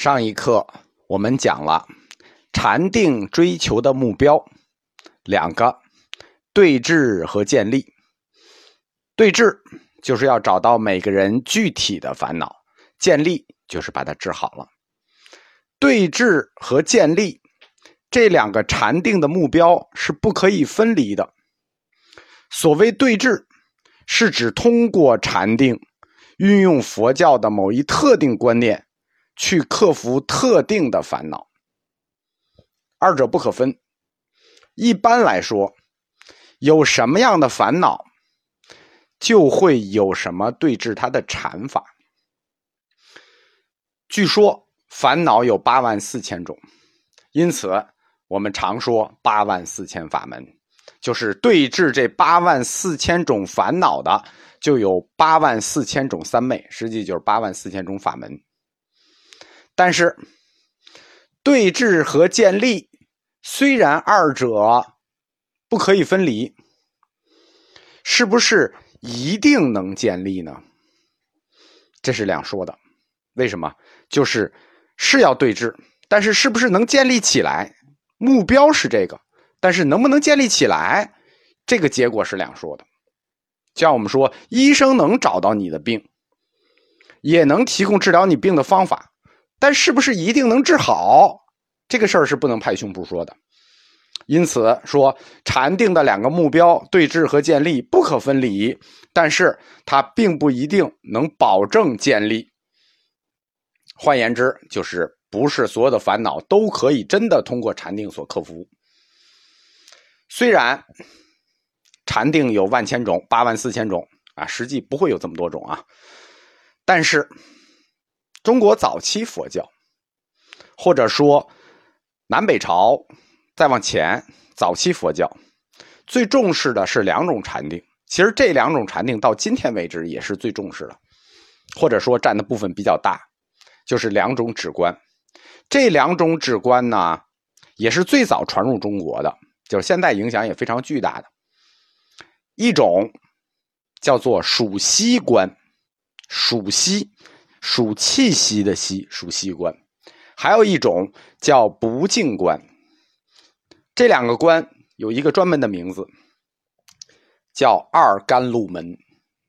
上一课我们讲了禅定追求的目标两个：对治和建立。对治就是要找到每个人具体的烦恼，建立就是把它治好了。对治和建立这两个禅定的目标是不可以分离的。所谓对治，是指通过禅定，运用佛教的某一特定观念。去克服特定的烦恼，二者不可分。一般来说，有什么样的烦恼，就会有什么对治它的禅法。据说烦恼有八万四千种，因此我们常说八万四千法门，就是对治这八万四千种烦恼的，就有八万四千种三昧，实际就是八万四千种法门。但是，对峙和建立虽然二者不可以分离，是不是一定能建立呢？这是两说的。为什么？就是是要对峙，但是是不是能建立起来？目标是这个，但是能不能建立起来，这个结果是两说的。像我们说，医生能找到你的病，也能提供治疗你病的方法。但是不是一定能治好？这个事儿是不能拍胸脯说的。因此说，禅定的两个目标对峙和建立不可分离，但是它并不一定能保证建立。换言之，就是不是所有的烦恼都可以真的通过禅定所克服。虽然禅定有万千种、八万四千种啊，实际不会有这么多种啊，但是。中国早期佛教，或者说南北朝再往前，早期佛教最重视的是两种禅定。其实这两种禅定到今天为止也是最重视的，或者说占的部分比较大，就是两种止观。这两种止观呢，也是最早传入中国的，就是现在影响也非常巨大的。一种叫做数息观，数息。属气息的息，属息关，还有一种叫不净观。这两个观有一个专门的名字，叫二甘露门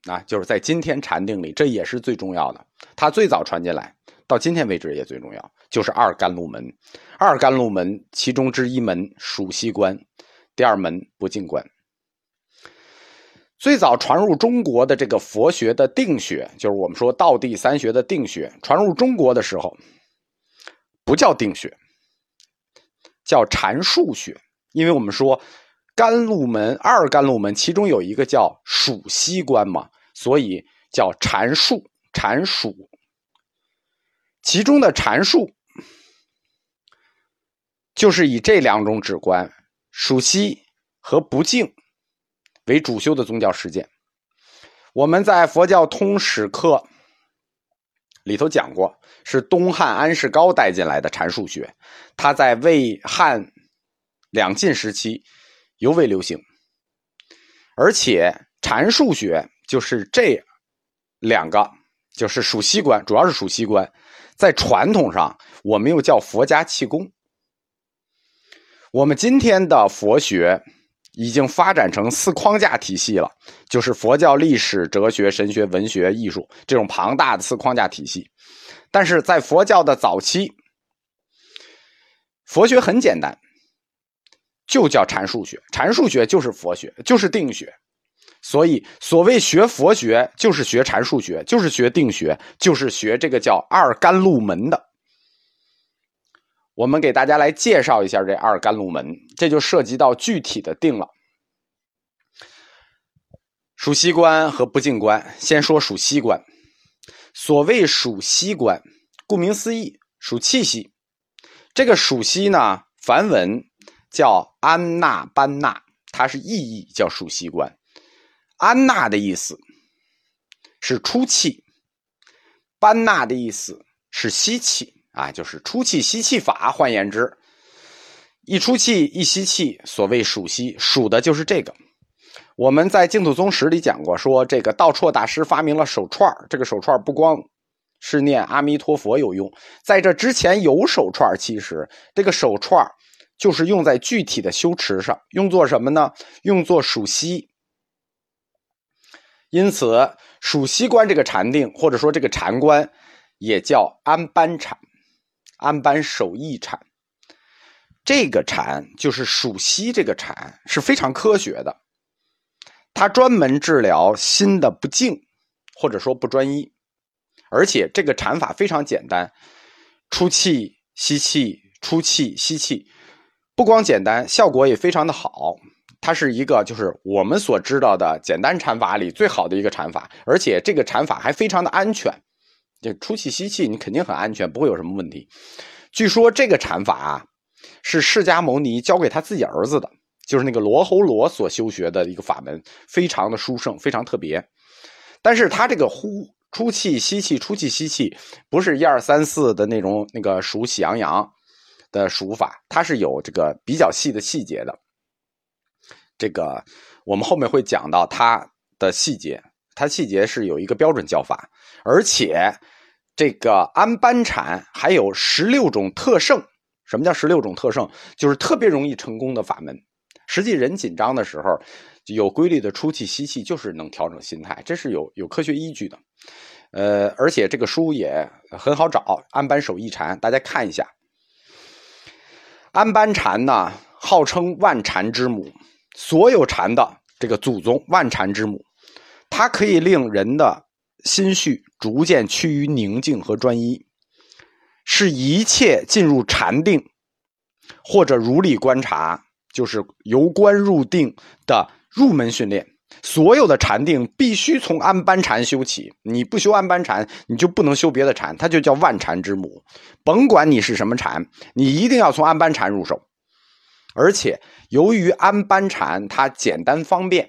啊，就是在今天禅定里，这也是最重要的。它最早传进来，到今天为止也最重要，就是二甘露门。二甘露门其中之一门属息观，第二门不净观。最早传入中国的这个佛学的定学，就是我们说道地三学的定学，传入中国的时候，不叫定学，叫禅术学。因为我们说甘露门二甘露门，其中有一个叫数息观嘛，所以叫禅术禅术。其中的禅术，就是以这两种止观数息和不净。为主修的宗教实践，我们在佛教通史课里头讲过，是东汉安世高带进来的禅数学，他在魏汉两晋时期尤为流行，而且禅数学就是这两个，就是属息观，主要是属息观，在传统上我们又叫佛家气功，我们今天的佛学。已经发展成四框架体系了，就是佛教历史、哲学、神学、文学、艺术这种庞大的四框架体系。但是在佛教的早期，佛学很简单，就叫禅数学。禅数学就是佛学，就是定学。所以，所谓学佛学，就是学禅数学，就是学定学，就是学这个叫二甘露门的。我们给大家来介绍一下这二甘露门，这就涉及到具体的定了。属息观和不净观，先说属息观。所谓属息观，顾名思义，属气息。这个属息呢，梵文叫安那班那，它是意义叫属息观。安那的意思是出气，班那的意思是吸气。啊，就是出气吸气法。换言之，一出气一吸气，所谓数息，数的就是这个。我们在净土宗史里讲过，说这个道绰大师发明了手串这个手串不光是念阿弥陀佛有用。在这之前有手串，其实这个手串就是用在具体的修持上，用作什么呢？用作数息。因此，数息观这个禅定，或者说这个禅观，也叫安般禅、安班守意禅。这个禅就是数息，这个禅是非常科学的，它专门治疗心的不静，或者说不专一。而且这个禅法非常简单，出气吸气，出气吸气，不光简单，效果也非常的好。它是一个就是我们所知道的简单禅法里最好的一个禅法，而且这个禅法还非常的安全。就出气吸气，你肯定很安全，不会有什么问题。据说这个禅法啊，是释迦牟尼教给他自己儿子的，就是那个罗侯罗所修学的一个法门，非常的殊胜，非常特别。但是他这个呼。出气吸气，出气吸气，不是一二三四的那种那个数喜羊羊的数法，它是有这个比较细的细节的。这个我们后面会讲到它的细节，它细节是有一个标准叫法，而且这个安班禅还有十六种特胜。什么叫十六种特胜？就是特别容易成功的法门。实际人紧张的时候。有规律的出气吸气，就是能调整心态，这是有有科学依据的。呃，而且这个书也很好找，安班守意禅，大家看一下。安班禅呢，号称万禅之母，所有禅的这个祖宗，万禅之母，它可以令人的心绪逐渐趋于宁静和专一，是一切进入禅定或者如理观察，就是由观入定的。入门训练，所有的禅定必须从安般禅修起。你不修安般禅，你就不能修别的禅，它就叫万禅之母。甭管你是什么禅，你一定要从安般禅入手。而且，由于安般禅它简单方便，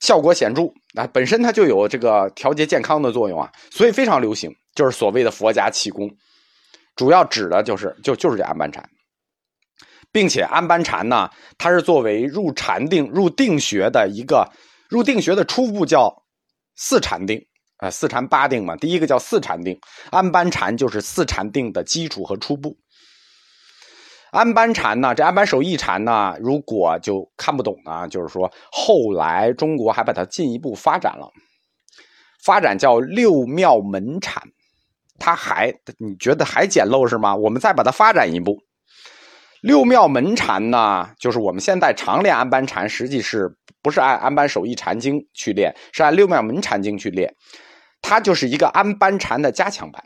效果显著，啊，本身它就有这个调节健康的作用啊，所以非常流行，就是所谓的佛家气功，主要指的就是就就是这安般禅。并且安般禅呢，它是作为入禅定、入定学的一个入定学的初步，叫四禅定啊，四禅八定嘛。第一个叫四禅定，安般禅就是四禅定的基础和初步。安般禅呢，这安般守意禅呢，如果就看不懂呢，就是说后来中国还把它进一步发展了，发展叫六妙门禅，它还你觉得还简陋是吗？我们再把它发展一步。六妙门禅呢，就是我们现在常练安般禅，实际是不是按安般守意禅经去练，是按六妙门禅经去练。它就是一个安般禅的加强版。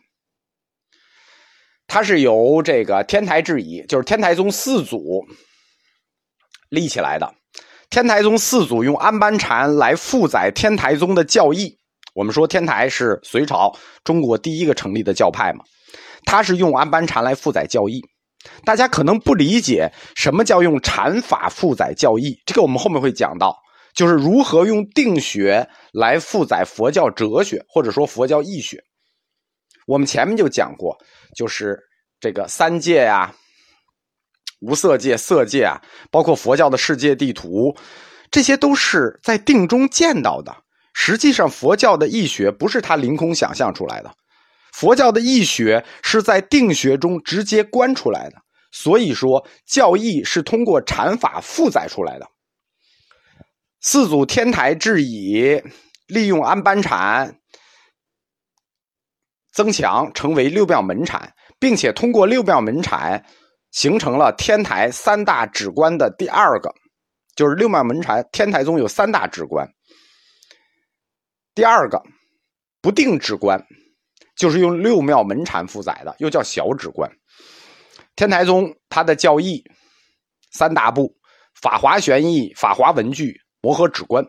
它是由这个天台智仪，就是天台宗四祖立起来的。天台宗四祖用安般禅来负载天台宗的教义。我们说天台是隋朝中国第一个成立的教派嘛，他是用安般禅来负载教义。大家可能不理解什么叫用禅法负载教义，这个我们后面会讲到，就是如何用定学来负载佛教哲学，或者说佛教义学。我们前面就讲过，就是这个三界呀、无色界、色界啊，包括佛教的世界地图，这些都是在定中见到的。实际上，佛教的义学不是他凌空想象出来的。佛教的义学是在定学中直接观出来的，所以说教义是通过禅法负载出来的。四祖天台智乙利用安般禅增强，成为六妙门禅，并且通过六妙门禅形成了天台三大止观的第二个，就是六妙门禅。天台宗有三大止观，第二个不定止观。就是用六妙门禅负载的，又叫小止观。天台宗它的教义三大部：法华玄义、法华文具、摩诃止观，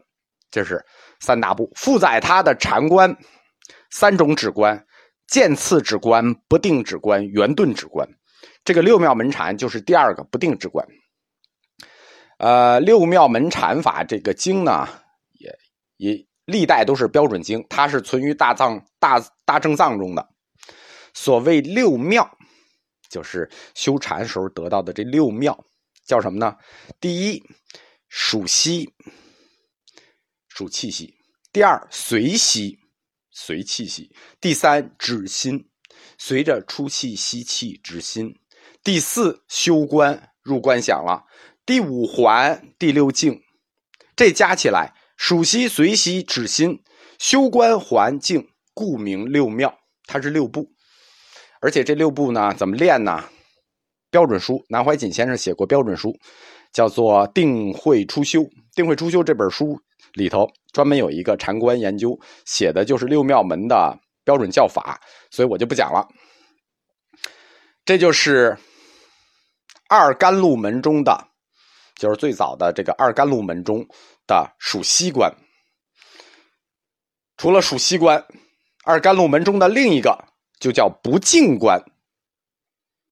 这是三大部。负载它的禅观三种止观：渐次止观、不定止观、圆顿止观。这个六妙门禅就是第二个不定止观。呃，六妙门禅法这个经呢，也也。历代都是标准经，它是存于大藏大大正藏中的。所谓六妙，就是修禅时候得到的这六妙，叫什么呢？第一，数息，数气息；第二，随息，随气息。第三止心，随着出气吸气止心。第四修观入观想了。第五环第六静，这加起来数息随息止心修观环境，故名六妙。它是六步，而且这六步呢，怎么练呢？标准书，南怀瑾先生写过标准书，叫做《定慧初修》。《定慧初修》这本书里头专门有一个禅观研究，写的就是六妙门的标准教法，所以我就不讲了。这就是二甘露门中的，就是最早的这个二甘露门中的数息观。除了数息观，二甘露门中的另一个就叫不净观。